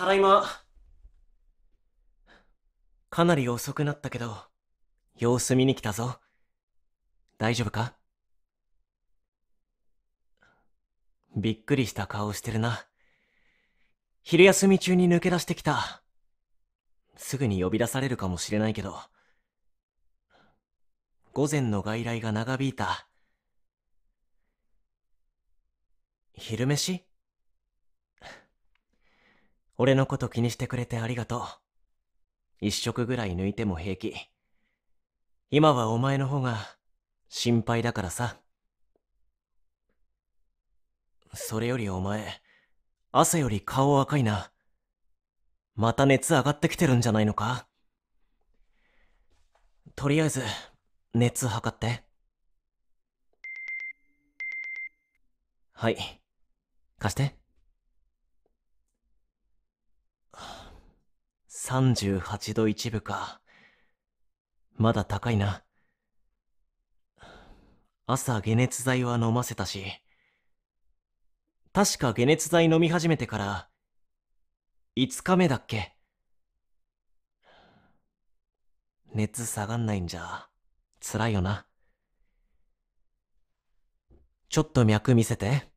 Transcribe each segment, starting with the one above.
ただいま。かなり遅くなったけど、様子見に来たぞ。大丈夫か？びっくりした顔してるな。昼休み中に抜け出してきた。すぐに呼び出されるかもしれないけど。午前の外来が長引いた。昼飯？俺のこと気にしてくれてありがとう。一食ぐらい抜いても平気。今はお前の方が心配だからさ。それよりお前、朝より顔赤いな。また熱上がってきてるんじゃないのか？とりあえず、熱測って。はい。貸して。38度1分か。まだ高いな。朝解熱剤は飲ませたし、確か解熱剤飲み始めてから5日目だっけ熱下がんないんじゃ辛いよな。ちょっと脈見せて。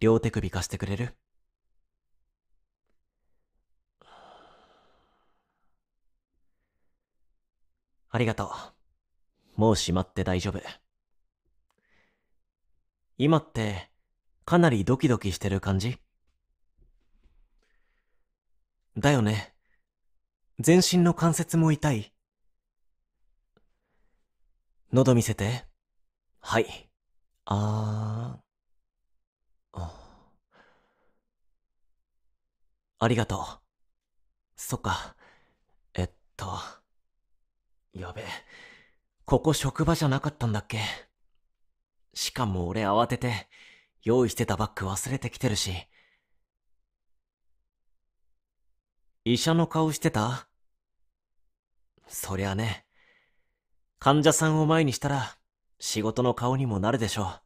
両手首貸してくれる？ありがとう。もう閉まって大丈夫。今って、かなりドキドキしてる感じ？だよね。全身の関節も痛い。喉見せて。はい。あー。ありがとう。そっか。えっと。やべえ。ここ職場じゃなかったんだっけ？しかも俺慌てて、用意してたバッグ忘れてきてるし。医者の顔してた？そりゃね。患者さんを前にしたら、仕事の顔にもなるでしょう。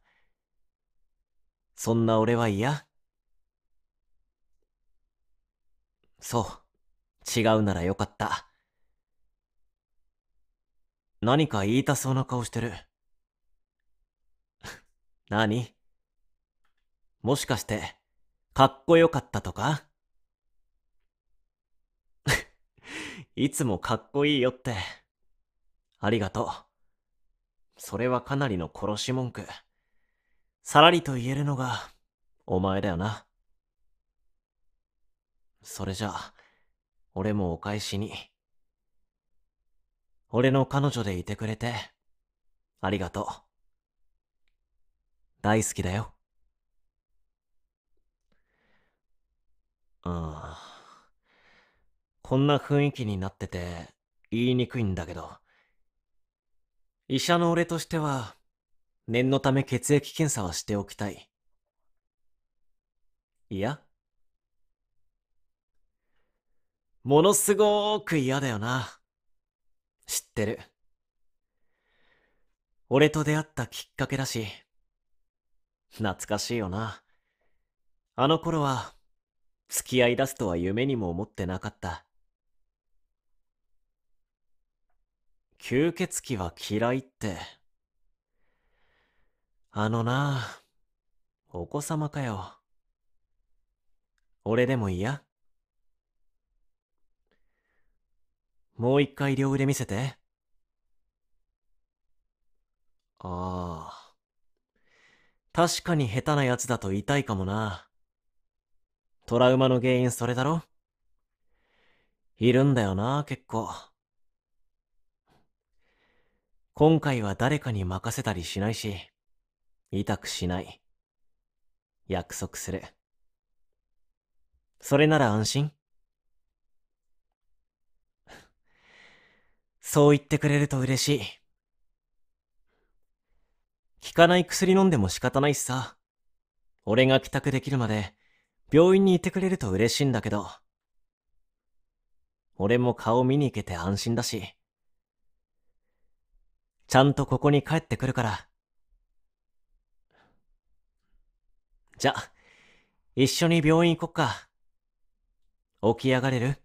そんな俺は嫌？そう。違うならよかった。何か言いたそうな顔してる。何？もしかして、かっこよかったとか？いつもかっこいいよって。ありがとう。それはかなりの殺し文句。さらりと言えるのが、お前だよな。それじゃあ、俺もお返しに。俺の彼女でいてくれて、ありがとう。大好きだよ。ああ。こんな雰囲気になってて、言いにくいんだけど。医者の俺としては、念のため血液検査はしておきたい。いや？ものすごーく嫌だよな。知ってる。俺と出会ったきっかけだし、懐かしいよな。あの頃は、付き合い出すとは夢にも思ってなかった。吸血鬼は嫌いって。あのなお子様かよ。俺でも嫌？もう一回両腕見せて。ああ。確かに下手なやつだと痛いかもな。トラウマの原因それだろ？いるんだよな、結構。今回は誰かに任せたりしないし、痛くしない。約束する。それなら安心そう言ってくれると嬉しい。効かない薬飲んでも仕方ないしさ。俺が帰宅できるまで、病院にいてくれると嬉しいんだけど。俺も顔見に行けて安心だし。ちゃんとここに帰ってくるから。じゃ、一緒に病院行こっか。起き上がれる？